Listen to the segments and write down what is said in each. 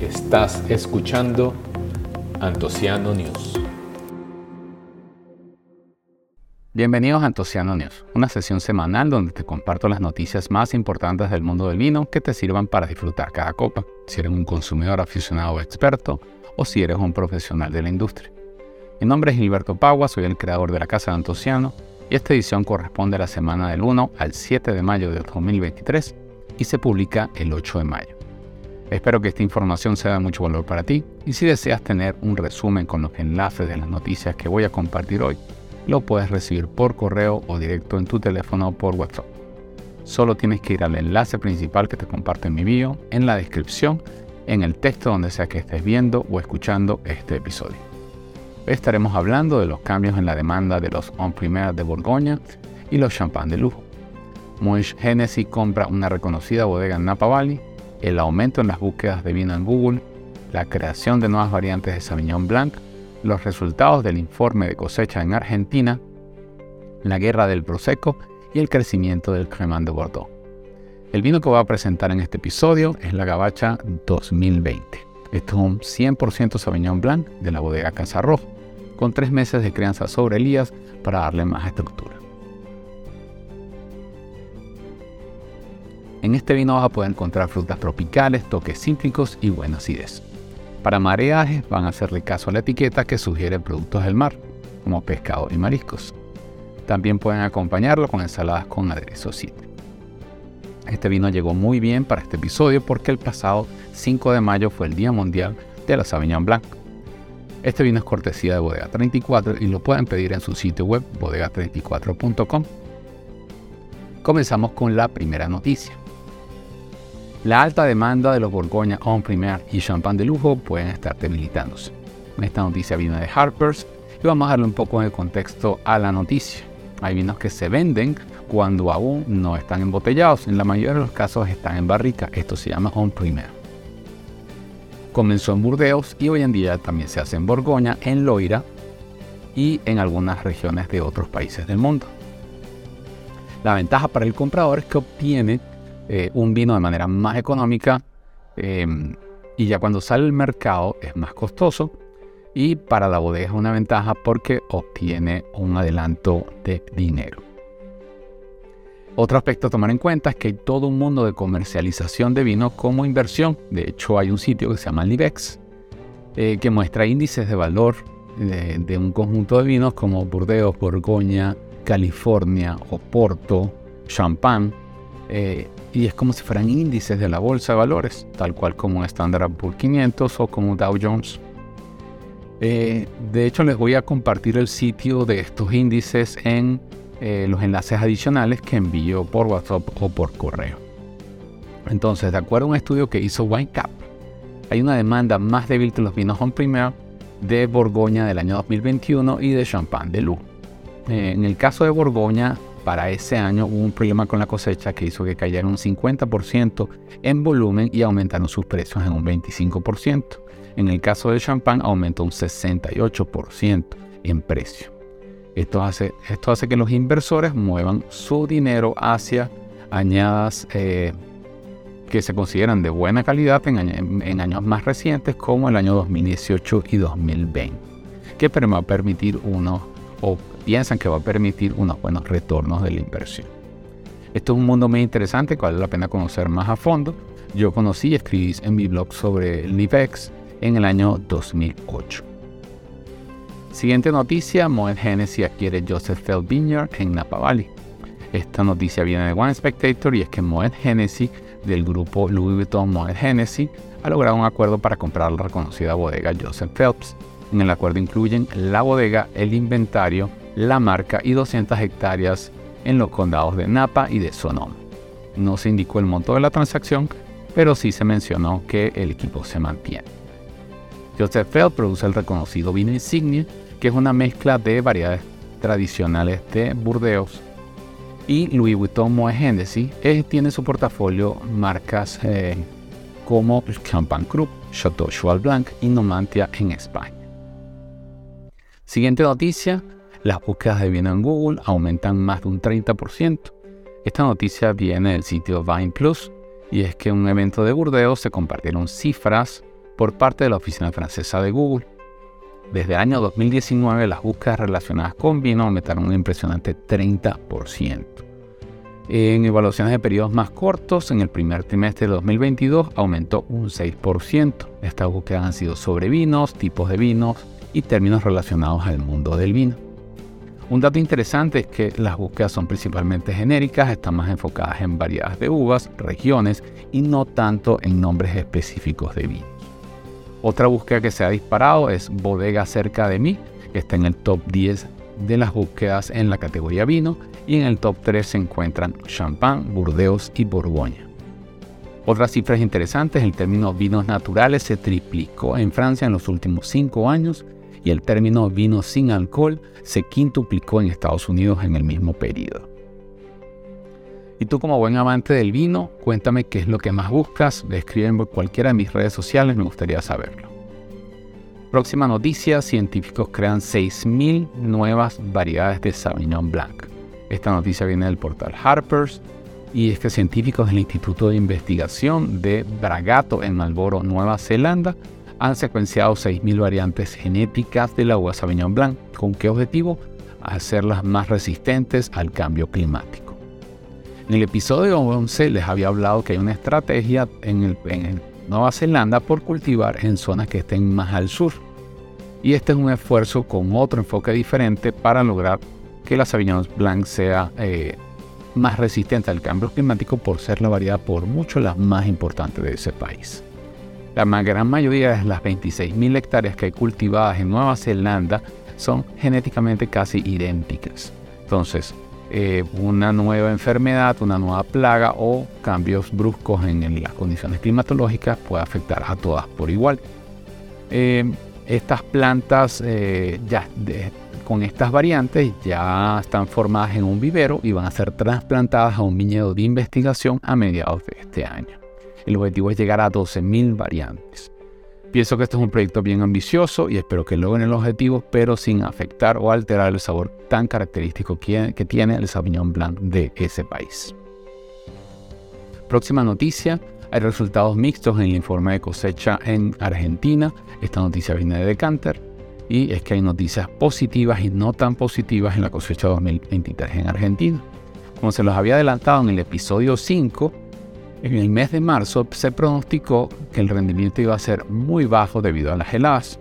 Estás escuchando Antociano News. Bienvenidos a Antociano News, una sesión semanal donde te comparto las noticias más importantes del mundo del vino que te sirvan para disfrutar cada copa, si eres un consumidor aficionado o experto o si eres un profesional de la industria. Mi nombre es Gilberto Pagua, soy el creador de la Casa de Antociano y esta edición corresponde a la semana del 1 al 7 de mayo de 2023 y se publica el 8 de mayo. Espero que esta información sea de mucho valor para ti y si deseas tener un resumen con los enlaces de las noticias que voy a compartir hoy, lo puedes recibir por correo o directo en tu teléfono o por WhatsApp. Solo tienes que ir al enlace principal que te comparto en mi bio, en la descripción, en el texto donde sea que estés viendo o escuchando este episodio. Estaremos hablando de los cambios en la demanda de los On Premier de Borgoña y los champán de lujo. Moët Hennessy compra una reconocida bodega en Napa Valley el aumento en las búsquedas de vino en Google, la creación de nuevas variantes de Sauvignon Blanc, los resultados del informe de cosecha en Argentina, la guerra del Prosecco y el crecimiento del Cremant de Bordeaux. El vino que voy a presentar en este episodio es la Gabacha 2020. Esto es un 100% Sauvignon Blanc de la bodega Casa con tres meses de crianza sobre Elías para darle más estructura. Este vino vas a poder encontrar frutas tropicales, toques cítricos y buena acidez. Para mareajes van a hacerle caso a la etiqueta que sugiere productos del mar, como pescado y mariscos. También pueden acompañarlo con ensaladas con aderezo cítrico. Este vino llegó muy bien para este episodio porque el pasado 5 de mayo fue el Día Mundial de la Sauvignon Blanc. Este vino es cortesía de Bodega 34 y lo pueden pedir en su sitio web bodega34.com. Comenzamos con la primera noticia. La alta demanda de los Borgoña On Premier y champán de lujo pueden estar debilitándose. Esta noticia viene de Harper's y vamos a darle un poco de contexto a la noticia. Hay vinos que se venden cuando aún no están embotellados. En la mayoría de los casos están en barrica. Esto se llama On Premier. Comenzó en Burdeos y hoy en día también se hace en Borgoña, en Loira y en algunas regiones de otros países del mundo. La ventaja para el comprador es que obtiene eh, un vino de manera más económica em, y ya cuando sale al mercado es más costoso y para la bodega es una ventaja porque obtiene un adelanto de dinero. Otro aspecto a tomar en cuenta es que hay todo un mundo de comercialización de vino como inversión. De hecho, hay un sitio que se llama Libex eh, que muestra índices de valor de, un conjunto de vinos como Burdeos, Borgoña, California, Oporto, Champagne, eh, y es como si fueran índices de la bolsa de valores, tal cual como un Standard Poor's 500 o como Dow Jones. Eh, de hecho, les voy a compartir el sitio de estos índices en eh, los enlaces adicionales que envío por WhatsApp o por correo. Entonces, de acuerdo a un estudio que hizo WineCap, hay una demanda más débil de los vinos en Premier de Borgoña del año 2021 y de Champagne de Lou. en el caso de Borgoña, para ese año hubo un problema con la cosecha que hizo que cayera un 50% en volumen y aumentaron sus precios en un 25%. En el caso de champán aumentó un 68% en precio. Esto hace, esto hace que los inversores muevan su dinero hacia añadas eh, que se consideran de buena calidad en, años más recientes como el año 2018 y 2020, que va a permitir uno o piensan que va a permitir unos buenos retornos de la inversión. Esto es un mundo muy interesante que vale la pena conocer más a fondo. Yo conocí y escribí en mi blog sobre el NIVEX en el año 2008. Siguiente noticia, Moet Hennessy adquiere Joseph Feld Vineyard en Napa Valley. Esta noticia viene de One Spectator y es que Moet Hennessy del grupo Louis Vuitton Moet Hennessy ha logrado un acuerdo para comprar la reconocida bodega Joseph Phelps en el acuerdo incluyen la bodega, el inventario, la marca y 200 hectáreas en los condados de Napa y de Sonoma. No se indicó el monto de la transacción, pero sí se mencionó que el equipo se mantiene. Joseph Feld produce el reconocido vino insignia, que es una mezcla de variedades tradicionales de Burdeos. Y Louis Vuitton Moet Hennessy eh, tiene su portafolio marcas eh, como Champagne Cru, Chateau Cheval Blanc y Nomantia en España. Siguiente noticia, las búsquedas de vino en Google aumentan más de un 30%. Esta noticia viene del sitio Vine Plus Y es que en un evento de Burdeos se compartieron cifras por parte de la oficina francesa de Google. Desde el año 2019 las búsquedas relacionadas con vino aumentaron un impresionante 30%. En evaluaciones de periodos más cortos, en el primer trimestre de 2022 aumentó un 6%. Estas búsquedas han sido sobre vinos, tipos de vinos y términos relacionados al mundo del vino. Un dato interesante es que las búsquedas son principalmente genéricas, están más enfocadas en variedades de uvas, regiones y no tanto en nombres específicos de vinos. Otra búsqueda que se ha disparado es Bodega cerca de mí, que está en el top 10 de las búsquedas en la categoría vino y en el top 3 se encuentran Champagne, Burdeos y Borgoña. Otras cifras interesantes, el término vinos naturales se triplicó en Francia en los últimos 5 años y el término vino sin alcohol se quintuplicó en Estados Unidos en el mismo periodo. Y tú como buen amante del vino, cuéntame qué es lo que más buscas, escriben por cualquiera de mis redes sociales, me gustaría saberlo. Próxima noticia, científicos crean 6.000 nuevas variedades de Sauvignon Blanc. Esta noticia viene del portal Harper's y es que científicos del Instituto de Investigación de Bragato en Marlboro, Nueva Zelanda, han secuenciado 6.000 variantes genéticas de la uva Sauvignon Blanc. ¿Con qué objetivo? Hacerlas más resistentes al cambio climático. En el episodio 11 les había hablado que hay una estrategia en, Nueva Zelanda por cultivar en zonas que estén más al sur. Y este es un esfuerzo con otro enfoque diferente para lograr que la Sauvignon Blanc sea eh, más resistente al cambio climático por ser la variedad por mucho la más importante de ese país. La gran mayoría de las 26.000 hectáreas que hay cultivadas en Nueva Zelanda son genéticamente casi idénticas. Entonces, eh, una nueva enfermedad, una nueva plaga o cambios bruscos en, las condiciones climatológicas puede afectar a todas por igual. Eh, estas plantas eh, ya con estas variantes ya están formadas en un vivero y van a ser trasplantadas a un viñedo de investigación a mediados de este año. El objetivo es llegar a 12.000 variantes. Pienso que este es un proyecto bien ambicioso y espero que logren el objetivo, pero sin afectar o alterar el sabor tan característico que, tiene el Sauvignon Blanc de ese país. Próxima noticia, hay resultados mixtos en el informe de cosecha en Argentina. Esta noticia viene de Decanter y es que hay noticias positivas y no tan positivas en la cosecha 2023 en Argentina. Como se los había adelantado en el episodio 5, en el mes de marzo se pronosticó que el rendimiento iba a ser muy bajo debido a las heladas.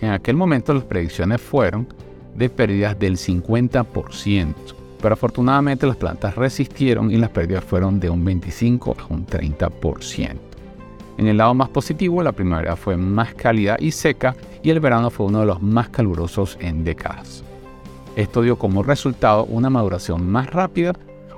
En aquel momento las predicciones fueron de pérdidas del 50%, pero afortunadamente las plantas resistieron y las pérdidas fueron de un 25 a un 30%. En el lado más positivo, la primavera fue más cálida y seca y el verano fue uno de los más calurosos en décadas. Esto dio como resultado una maduración más rápida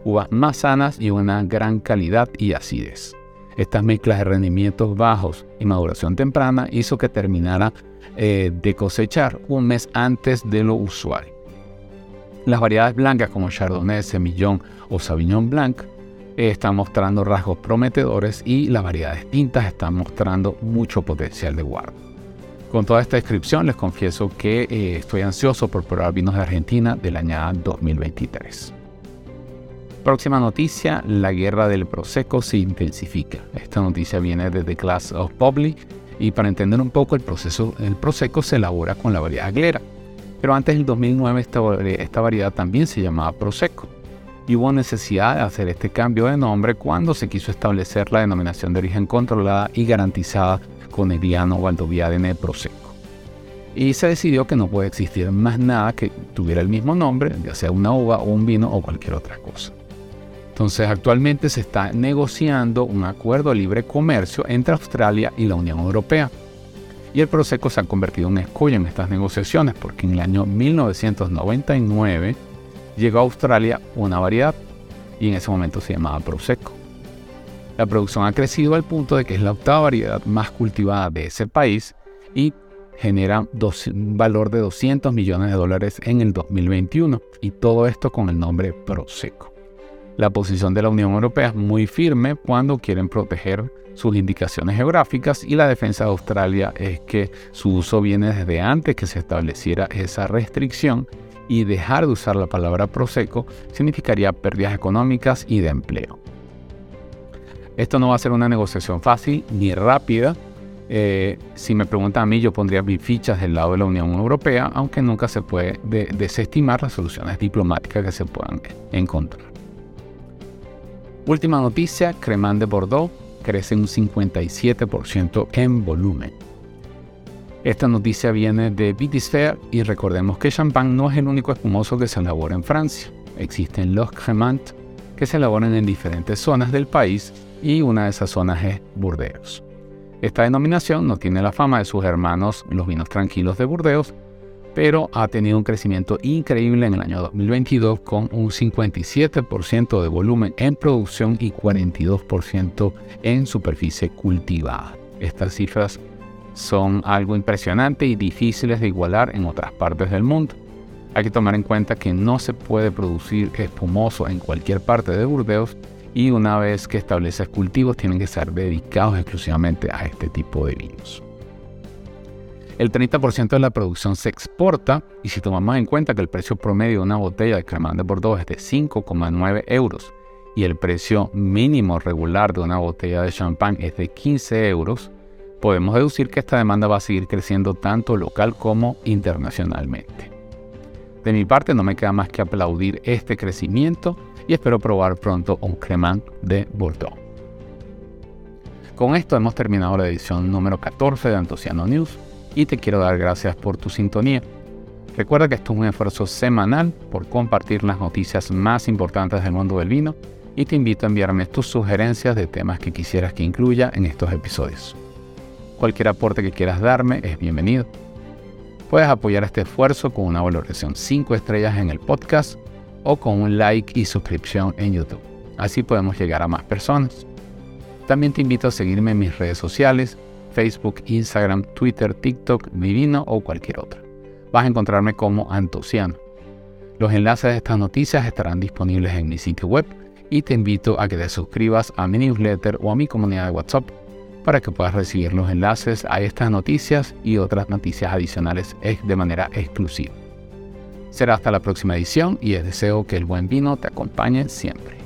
uvas más sanas y una gran calidad y acidez. Estas mezclas de rendimientos bajos y maduración temprana hizo que terminara eh, de cosechar un mes antes de lo usual. Las variedades blancas como Chardonnay, Semillón o Sauvignon Blanc eh, están mostrando rasgos prometedores y las variedades tintas están mostrando mucho potencial de guarda. Con toda esta descripción les confieso que eh, estoy ansioso por probar vinos de Argentina del año 2023. Próxima noticia, la guerra del Prosecco se intensifica. Esta noticia viene de The Class of Public y para entender un poco el proceso, el Prosecco se elabora con la variedad Aglera. Pero antes del 2009 esta, esta variedad también se llamaba Prosecco. Y hubo necesidad de hacer este cambio de nombre cuando se quiso establecer la denominación de origen controlada y garantizada con el Conegliano Valdoviadene Prosecco. Y se decidió que no puede existir más nada que tuviera el mismo nombre, ya sea una uva o un vino o cualquier otra cosa. Entonces actualmente se está negociando un acuerdo de libre comercio entre Australia y la Unión Europea. Y el Prosecco se ha convertido en escollo en estas negociaciones porque en el año 1999 llegó a Australia una variedad y en ese momento se llamaba Prosecco. La producción ha crecido al punto de que es la octava variedad más cultivada de ese país y genera un valor de 200 millones de dólares en el 2021 y todo esto con el nombre Prosecco. La posición de la Unión Europea es muy firme cuando quieren proteger sus indicaciones geográficas y la defensa de Australia es que su uso viene desde antes que se estableciera esa restricción y dejar de usar la palabra Prosecco significaría pérdidas económicas y de empleo. Esto no va a ser una negociación fácil ni rápida. Eh, si me preguntan a mí, yo pondría mis fichas del lado de la Unión Europea, aunque nunca se puede desestimar las soluciones diplomáticas que se puedan encontrar. Última noticia, Cremant de Bordeaux crece un 57% en volumen. Esta noticia viene de Vitisfaire y recordemos que champán no es el único espumoso que se elabora en Francia. Existen los Cremant que se elaboran en diferentes zonas del país y una de esas zonas es Burdeos. Esta denominación no tiene la fama de sus hermanos los vinos tranquilos de Burdeos, pero ha tenido un crecimiento increíble en el año 2022 con un 57% de volumen en producción y 42% en superficie cultivada. Estas cifras son algo impresionante y difíciles de igualar en otras partes del mundo. Hay que tomar en cuenta que no se puede producir espumoso en cualquier parte de Burdeos y una vez que estableces cultivos tienen que ser dedicados exclusivamente a este tipo de vinos. El 30% de la producción se exporta y si tomamos en cuenta que el precio promedio de una botella de Cremant de Bordeaux es de 5,9 euros y el precio mínimo regular de una botella de champán es de 15 euros, podemos deducir que esta demanda va a seguir creciendo tanto local como internacionalmente. De mi parte no me queda más que aplaudir este crecimiento y espero probar pronto un cremant de Bordeaux. Con esto hemos terminado la edición número 14 de Antociano News y te quiero dar gracias por tu sintonía. Recuerda que esto es un esfuerzo semanal por compartir las noticias más importantes del mundo del vino y te invito a enviarme tus sugerencias de temas que quisieras que incluya en estos episodios. Cualquier aporte que quieras darme es bienvenido. Puedes apoyar este esfuerzo con una valoración 5 estrellas en el podcast o con un like y suscripción en YouTube. Así podemos llegar a más personas. También te invito a seguirme en mis redes sociales, Facebook, Instagram, Twitter, TikTok, Vivino o cualquier otra. Vas a encontrarme como Antociano. Los enlaces de estas noticias estarán disponibles en mi sitio web y te invito a que te suscribas a mi newsletter o a mi comunidad de WhatsApp para que puedas recibir los enlaces a estas noticias y otras noticias adicionales de manera exclusiva. Será hasta la próxima edición y deseo que el buen vino te acompañe siempre.